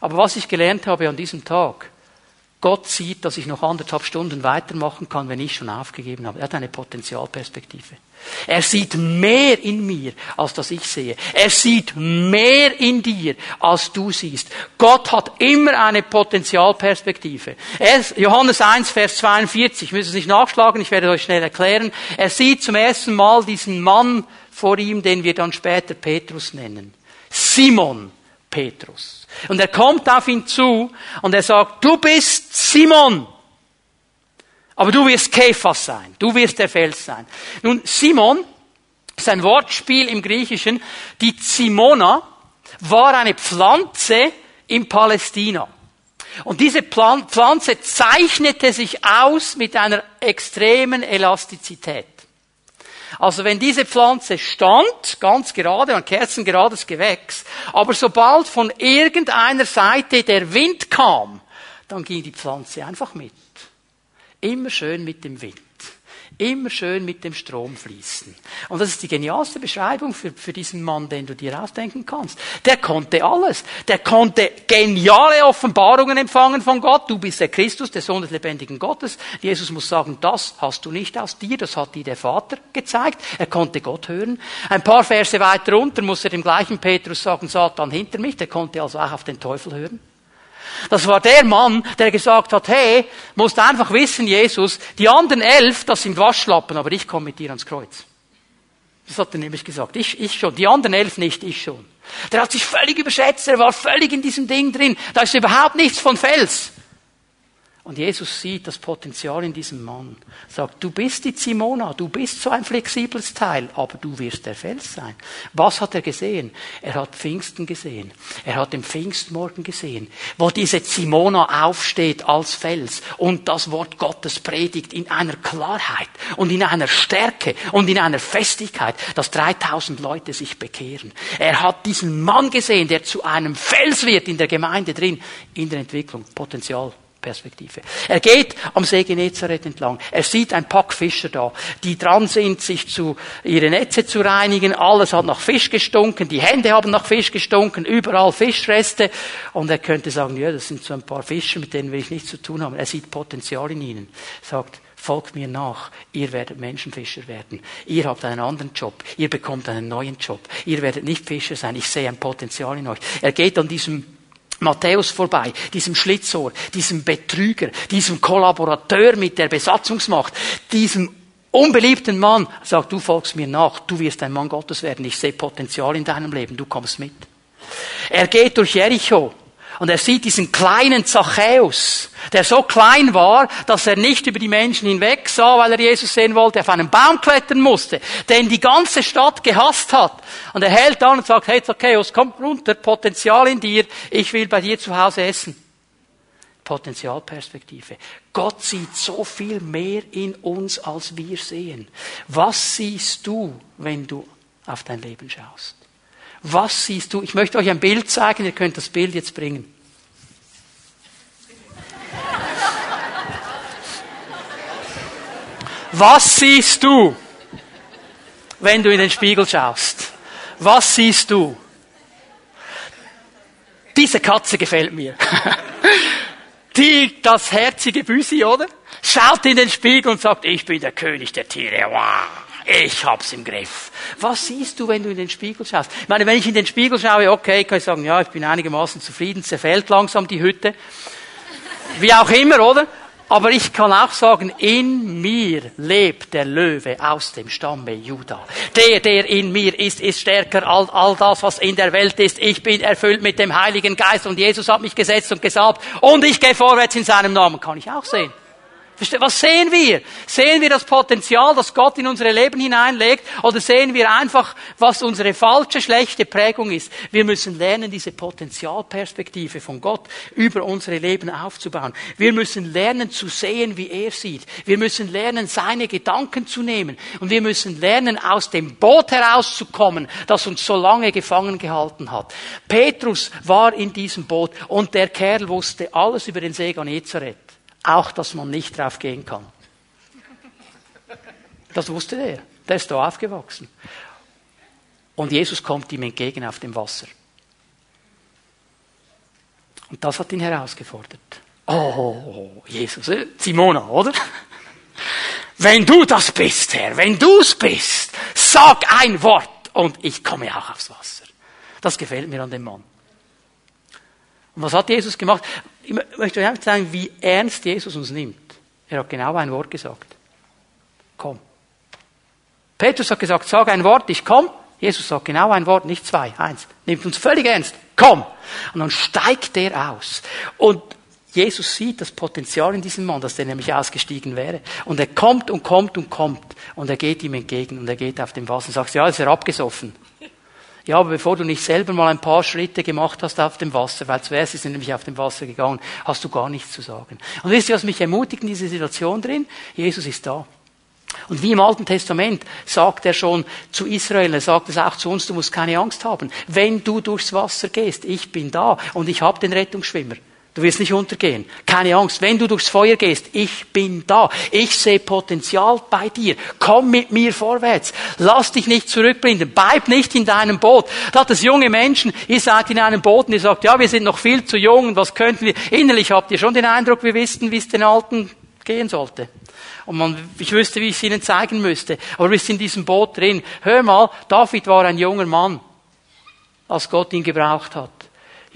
Aber was ich gelernt habe an diesem Tag, Gott sieht, dass ich noch anderthalb Stunden weitermachen kann, wenn ich schon aufgegeben habe. Er hat eine Potenzialperspektive. Er sieht mehr in mir, als das ich sehe. Er sieht mehr in dir, als du siehst. Gott hat immer eine Potenzialperspektive. Er, Johannes 1, Vers 42, ich muss es nicht nachschlagen, ich werde euch schnell erklären. Er sieht zum ersten Mal diesen Mann vor ihm, den wir dann später Petrus nennen. Simon Petrus. Und er kommt auf ihn zu und er sagt, du bist Simon. Aber du wirst Kephas sein. Du wirst der Fels sein. Nun, Simon ist ein Wortspiel im Griechischen. Die Simona war eine Pflanze in Palästina. Und diese Pflanze zeichnete sich aus mit einer extremen Elastizität. Also wenn diese Pflanze stand, ganz gerade, ein kerzengerades Gewächs, aber sobald von irgendeiner Seite der Wind kam, dann ging die Pflanze einfach mit. Immer schön mit dem Wind. Immer schön mit dem Strom fließen. Und das ist die genialste Beschreibung für, für diesen Mann, den du dir ausdenken kannst. Der konnte alles. Der konnte geniale Offenbarungen empfangen von Gott. Du bist der Christus, der Sohn des lebendigen Gottes. Jesus muss sagen, das hast du nicht aus dir, das hat dir der Vater gezeigt. Er konnte Gott hören. Ein paar Verse weiter unter muss er dem gleichen Petrus sagen, Satan hinter mich. Der konnte also auch auf den Teufel hören. Das war der Mann, der gesagt hat, hey, musst einfach wissen, Jesus, die anderen elf, das sind Waschlappen, aber ich komme mit dir ans Kreuz. Das hat er nämlich gesagt. Ich, ich schon. Die anderen elf nicht, ich schon. Der hat sich völlig überschätzt, er war völlig in diesem Ding drin. Da ist überhaupt nichts von Fels. Und Jesus sieht das Potenzial in diesem Mann. Sagt, du bist die Simona, du bist so ein flexibles Teil, aber du wirst der Fels sein. Was hat er gesehen? Er hat Pfingsten gesehen. Er hat den Pfingstmorgen gesehen, wo diese Simona aufsteht als Fels und das Wort Gottes predigt in einer Klarheit und in einer Stärke und in einer Festigkeit, dass 3000 Leute sich bekehren. Er hat diesen Mann gesehen, der zu einem Fels wird in der Gemeinde drin, in der Entwicklung, Potenzial. Perspektive. Er geht am See Genezareth entlang. Er sieht ein Pack Fischer da, die dran sind, sich zu, ihre Netze zu reinigen. Alles hat nach Fisch gestunken. Die Hände haben nach Fisch gestunken. Überall Fischreste. Und er könnte sagen, ja, das sind so ein paar Fischer, mit denen will ich nichts zu tun haben. Er sieht Potenzial in ihnen. Sagt, folgt mir nach. Ihr werdet Menschenfischer werden. Ihr habt einen anderen Job. Ihr bekommt einen neuen Job. Ihr werdet nicht Fischer sein. Ich sehe ein Potenzial in euch. Er geht an diesem Matthäus vorbei, diesem Schlitzohr, diesem Betrüger, diesem Kollaborateur mit der Besatzungsmacht, diesem unbeliebten Mann, sagt, du folgst mir nach, du wirst ein Mann Gottes werden, ich sehe Potenzial in deinem Leben, du kommst mit. Er geht durch Jericho, und er sieht diesen kleinen Zachäus, der so klein war, dass er nicht über die Menschen hinweg sah, weil er Jesus sehen wollte, auf einen Baum klettern musste, den die ganze Stadt gehasst hat. Und er hält an und sagt, hey Zachäus, komm runter, Potenzial in dir, ich will bei dir zu Hause essen. Potenzialperspektive. Gott sieht so viel mehr in uns, als wir sehen. Was siehst du, wenn du auf dein Leben schaust? Was siehst du? Ich möchte euch ein Bild zeigen, ihr könnt das Bild jetzt bringen. Was siehst du, wenn du in den Spiegel schaust? Was siehst du? Diese Katze gefällt mir. Die, das herzige Büsi, oder? Schaut in den Spiegel und sagt, ich bin der König der Tiere. Wow ich hab's im Griff. Was siehst du, wenn du in den Spiegel schaust? Ich meine, wenn ich in den Spiegel schaue, okay, kann ich sagen, ja, ich bin einigermaßen zufrieden, zerfällt langsam die Hütte. Wie auch immer, oder? Aber ich kann auch sagen, in mir lebt der Löwe aus dem Stamme Juda. Der, der in mir ist, ist stärker als all das, was in der Welt ist. Ich bin erfüllt mit dem Heiligen Geist und Jesus hat mich gesetzt und gesagt und ich gehe vorwärts in seinem Namen. Kann ich auch sehen. Was sehen wir? Sehen wir das Potenzial, das Gott in unsere Leben hineinlegt, oder sehen wir einfach, was unsere falsche, schlechte Prägung ist? Wir müssen lernen, diese Potenzialperspektive von Gott über unsere Leben aufzubauen. Wir müssen lernen zu sehen, wie er sieht. Wir müssen lernen, seine Gedanken zu nehmen. Und wir müssen lernen, aus dem Boot herauszukommen, das uns so lange gefangen gehalten hat. Petrus war in diesem Boot und der Kerl wusste alles über den See Genezareth. Auch, dass man nicht drauf gehen kann. Das wusste der. Der ist da aufgewachsen. Und Jesus kommt ihm entgegen auf dem Wasser. Und das hat ihn herausgefordert. Oh, Jesus, äh, Simona, oder? Wenn du das bist, Herr, wenn du's bist, sag ein Wort und ich komme auch aufs Wasser. Das gefällt mir an dem Mann. Und was hat Jesus gemacht? Ich möchte euch einfach sagen, wie ernst Jesus uns nimmt. Er hat genau ein Wort gesagt. Komm. Petrus hat gesagt, sag ein Wort, ich komm. Jesus sagt genau ein Wort, nicht zwei, eins. Nimmt uns völlig ernst. Komm. Und dann steigt er aus. Und Jesus sieht das Potenzial in diesem Mann, dass der nämlich ausgestiegen wäre. Und er kommt und kommt und kommt. Und er geht ihm entgegen und er geht auf dem Wasser und sagt, ja, ist er abgesoffen. Ja, aber bevor du nicht selber mal ein paar Schritte gemacht hast auf dem Wasser, weil zuerst er nämlich auf dem Wasser gegangen, hast du gar nichts zu sagen. Und wisst ihr, was mich ermutigt in dieser Situation drin? Jesus ist da. Und wie im Alten Testament sagt er schon zu Israel, er sagt es auch zu uns, du musst keine Angst haben. Wenn du durchs Wasser gehst, ich bin da und ich habe den Rettungsschwimmer. Du wirst nicht untergehen. Keine Angst. Wenn du durchs Feuer gehst, ich bin da. Ich sehe Potenzial bei dir. Komm mit mir vorwärts. Lass dich nicht zurückblinden. Bleib nicht in deinem Boot. Da hat es junge Menschen, ihr seid in einem Boot und ihr sagt, ja, wir sind noch viel zu jung und was könnten wir. Innerlich habt ihr schon den Eindruck, wir wissen, wie es den Alten gehen sollte. Und man, ich wüsste, wie ich es ihnen zeigen müsste. Aber wir sind in diesem Boot drin. Hör mal, David war ein junger Mann, als Gott ihn gebraucht hat.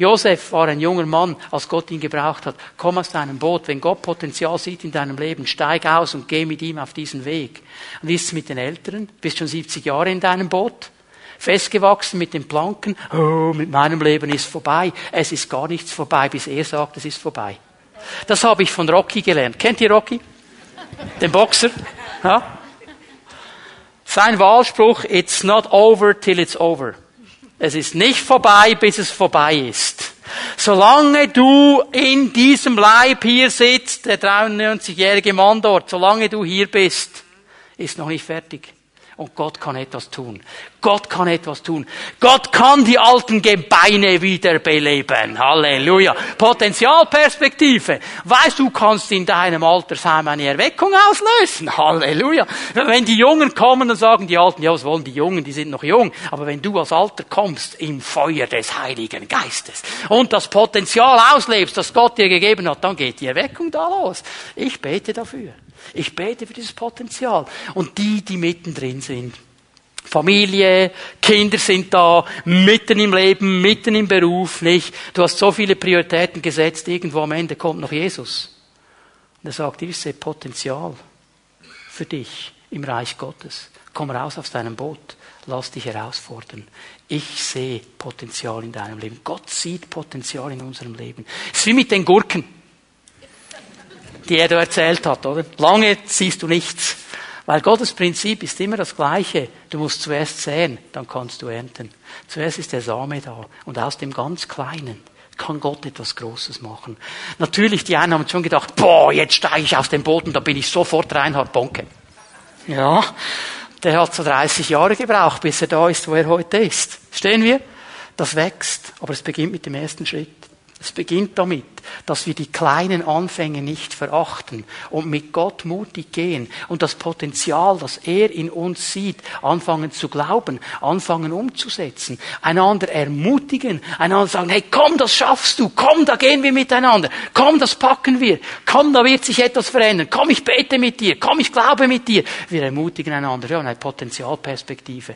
Josef war ein junger Mann, als Gott ihn gebraucht hat. Komm aus deinem Boot. Wenn Gott Potenzial sieht in deinem Leben, steig aus und geh mit ihm auf diesen Weg. Und wie ist es mit den Älteren? Bist schon 70 Jahre in deinem Boot? Festgewachsen mit den Planken? Oh, mit meinem Leben ist vorbei. Es ist gar nichts vorbei, bis er sagt, es ist vorbei. Das habe ich von Rocky gelernt. Kennt ihr Rocky? Den Boxer? Ja? Sein Wahlspruch, it's not over till it's over. Es ist nicht vorbei, bis es vorbei ist. Solange du in diesem Leib hier sitzt, der 93-jährige Mann dort, solange du hier bist, ist noch nicht fertig. Und Gott kann etwas tun. Gott kann etwas tun. Gott kann die alten Gebeine wiederbeleben. Halleluja. Potenzialperspektive. Weißt du, kannst in deinem Altersheim eine Erweckung auslösen. Halleluja. Wenn die Jungen kommen, dann sagen die Alten, ja, was wollen die Jungen? Die sind noch jung. Aber wenn du als Alter kommst im Feuer des Heiligen Geistes und das Potenzial auslebst, das Gott dir gegeben hat, dann geht die Erweckung da los. Ich bete dafür. Ich bete für dieses Potenzial. Und die, die mittendrin sind. Familie, Kinder sind da, mitten im Leben, mitten im Beruf, nicht? Du hast so viele Prioritäten gesetzt, irgendwo am Ende kommt noch Jesus. Und er sagt, ich sehe Potenzial für dich im Reich Gottes. Komm raus aus deinem Boot. Lass dich herausfordern. Ich sehe Potenzial in deinem Leben. Gott sieht Potenzial in unserem Leben. Es ist wie mit den Gurken die er da erzählt hat, oder? Lange siehst du nichts. Weil Gottes Prinzip ist immer das gleiche. Du musst zuerst säen, dann kannst du ernten. Zuerst ist der Same da. Und aus dem ganz Kleinen kann Gott etwas Großes machen. Natürlich, die einen haben schon gedacht, boah, jetzt steige ich aus dem Boden, da bin ich sofort Reinhard Bonke. Ja, der hat so 30 Jahre gebraucht, bis er da ist, wo er heute ist. Stehen wir? Das wächst, aber es beginnt mit dem ersten Schritt. Es beginnt damit, dass wir die kleinen Anfänge nicht verachten und mit Gott mutig gehen und das Potenzial, das er in uns sieht, anfangen zu glauben, anfangen umzusetzen, einander ermutigen, einander sagen, hey, komm, das schaffst du, komm, da gehen wir miteinander, komm, das packen wir, komm, da wird sich etwas verändern, komm, ich bete mit dir, komm, ich glaube mit dir. Wir ermutigen einander, haben eine Potenzialperspektive.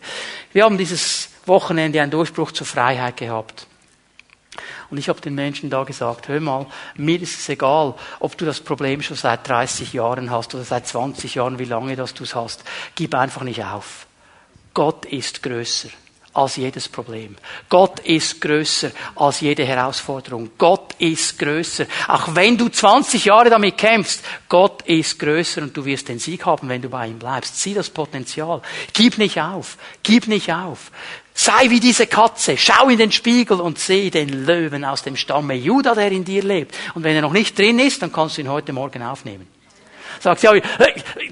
Wir haben dieses Wochenende einen Durchbruch zur Freiheit gehabt. Und ich habe den Menschen da gesagt, hör mal, mir ist es egal, ob du das Problem schon seit 30 Jahren hast oder seit 20 Jahren, wie lange das du es hast. Gib einfach nicht auf. Gott ist größer als jedes Problem. Gott ist größer als jede Herausforderung. Gott ist größer. Auch wenn du 20 Jahre damit kämpfst, Gott ist größer und du wirst den Sieg haben, wenn du bei ihm bleibst. Sieh das Potenzial. Gib nicht auf. Gib nicht auf. Sei wie diese Katze, schau in den Spiegel und seh den Löwen aus dem Stamme Juda, der in dir lebt. Und wenn er noch nicht drin ist, dann kannst du ihn heute Morgen aufnehmen. Sagt sie,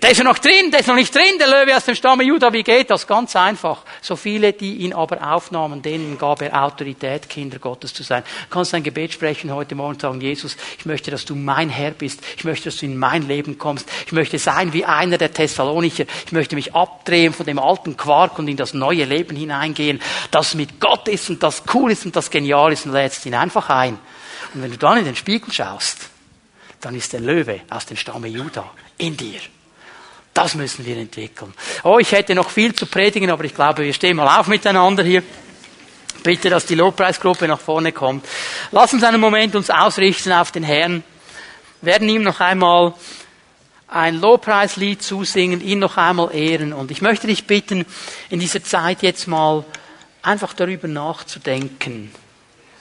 der ist ja noch drin, der ist noch nicht drin, der Löwe aus dem Stamme Juda, wie geht das? Ganz einfach. So viele, die ihn aber aufnahmen, denen gab er Autorität, Kinder Gottes zu sein. Du kannst ein Gebet sprechen heute Morgen und sagen, Jesus, ich möchte, dass du mein Herr bist. Ich möchte, dass du in mein Leben kommst. Ich möchte sein wie einer der Thessalonicher. Ich möchte mich abdrehen von dem alten Quark und in das neue Leben hineingehen, das mit Gott ist und das cool ist und das genial ist und lädst ihn einfach ein. Und wenn du dann in den Spiegel schaust, dann ist der Löwe aus dem Stamme Juda in dir. Das müssen wir entwickeln. Oh, ich hätte noch viel zu predigen, aber ich glaube, wir stehen mal auf miteinander hier. Bitte, dass die Lobpreisgruppe nach vorne kommt. Lass uns einen Moment uns ausrichten auf den Herrn. Wir werden ihm noch einmal ein Lobpreislied zusingen, ihn noch einmal ehren. Und ich möchte dich bitten, in dieser Zeit jetzt mal einfach darüber nachzudenken.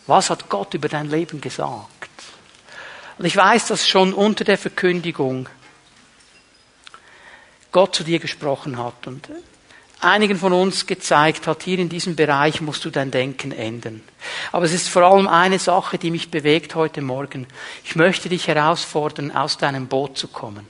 Was hat Gott über dein Leben gesagt? Und ich weiß, dass schon unter der Verkündigung Gott zu dir gesprochen hat und einigen von uns gezeigt hat, hier in diesem Bereich musst du dein Denken ändern. Aber es ist vor allem eine Sache, die mich bewegt heute Morgen. Ich möchte dich herausfordern, aus deinem Boot zu kommen.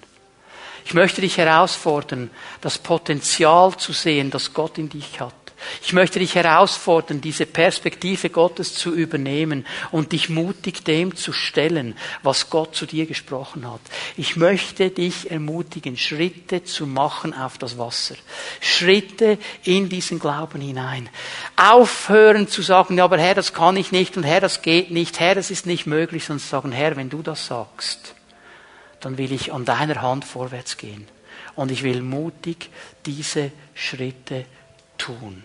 Ich möchte dich herausfordern, das Potenzial zu sehen, das Gott in dich hat. Ich möchte dich herausfordern, diese Perspektive Gottes zu übernehmen und dich mutig dem zu stellen, was Gott zu dir gesprochen hat. Ich möchte dich ermutigen, Schritte zu machen auf das Wasser. Schritte in diesen Glauben hinein. Aufhören zu sagen, ja, aber Herr, das kann ich nicht und Herr, das geht nicht, Herr, das ist nicht möglich, sondern sagen, Herr, wenn du das sagst, dann will ich an deiner Hand vorwärts gehen. Und ich will mutig diese Schritte tun.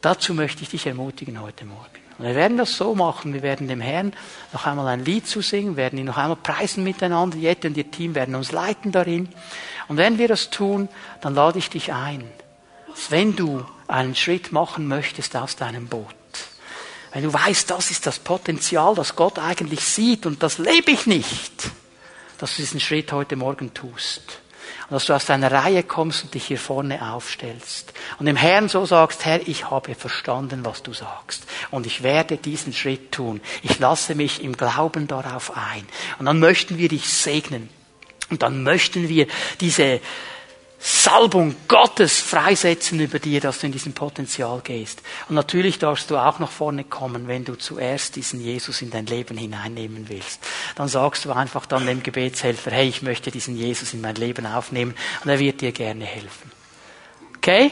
Dazu möchte ich dich ermutigen heute Morgen. Und wir werden das so machen. Wir werden dem Herrn noch einmal ein Lied zu singen, werden ihn noch einmal preisen miteinander. Jette und ihr Team werden uns leiten darin. Und wenn wir das tun, dann lade ich dich ein, wenn du einen Schritt machen möchtest aus deinem Boot, wenn du weißt, das ist das Potenzial, das Gott eigentlich sieht und das lebe ich nicht, dass du diesen Schritt heute Morgen tust und dass du aus deiner Reihe kommst und dich hier vorne aufstellst. Und dem Herrn so sagst, Herr, ich habe verstanden, was du sagst. Und ich werde diesen Schritt tun. Ich lasse mich im Glauben darauf ein. Und dann möchten wir dich segnen. Und dann möchten wir diese Salbung Gottes freisetzen über dir, dass du in diesem Potenzial gehst. Und natürlich darfst du auch nach vorne kommen, wenn du zuerst diesen Jesus in dein Leben hineinnehmen willst. Dann sagst du einfach dann dem Gebetshelfer, hey, ich möchte diesen Jesus in mein Leben aufnehmen und er wird dir gerne helfen. Okay?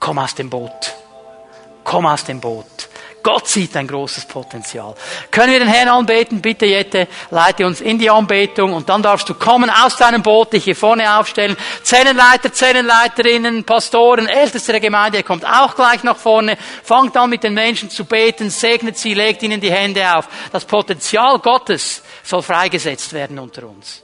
Komm aus dem Boot. Komm aus dem Boot. Gott sieht ein großes Potenzial. Können wir den Herrn anbeten? Bitte, Jette, leite uns in die Anbetung und dann darfst du kommen aus deinem Boot, dich hier vorne aufstellen. Zellenleiter, Zellenleiterinnen, Pastoren, Älteste der Gemeinde, ihr kommt auch gleich nach vorne. Fangt an mit den Menschen zu beten, segnet sie, legt ihnen die Hände auf. Das Potenzial Gottes soll freigesetzt werden unter uns.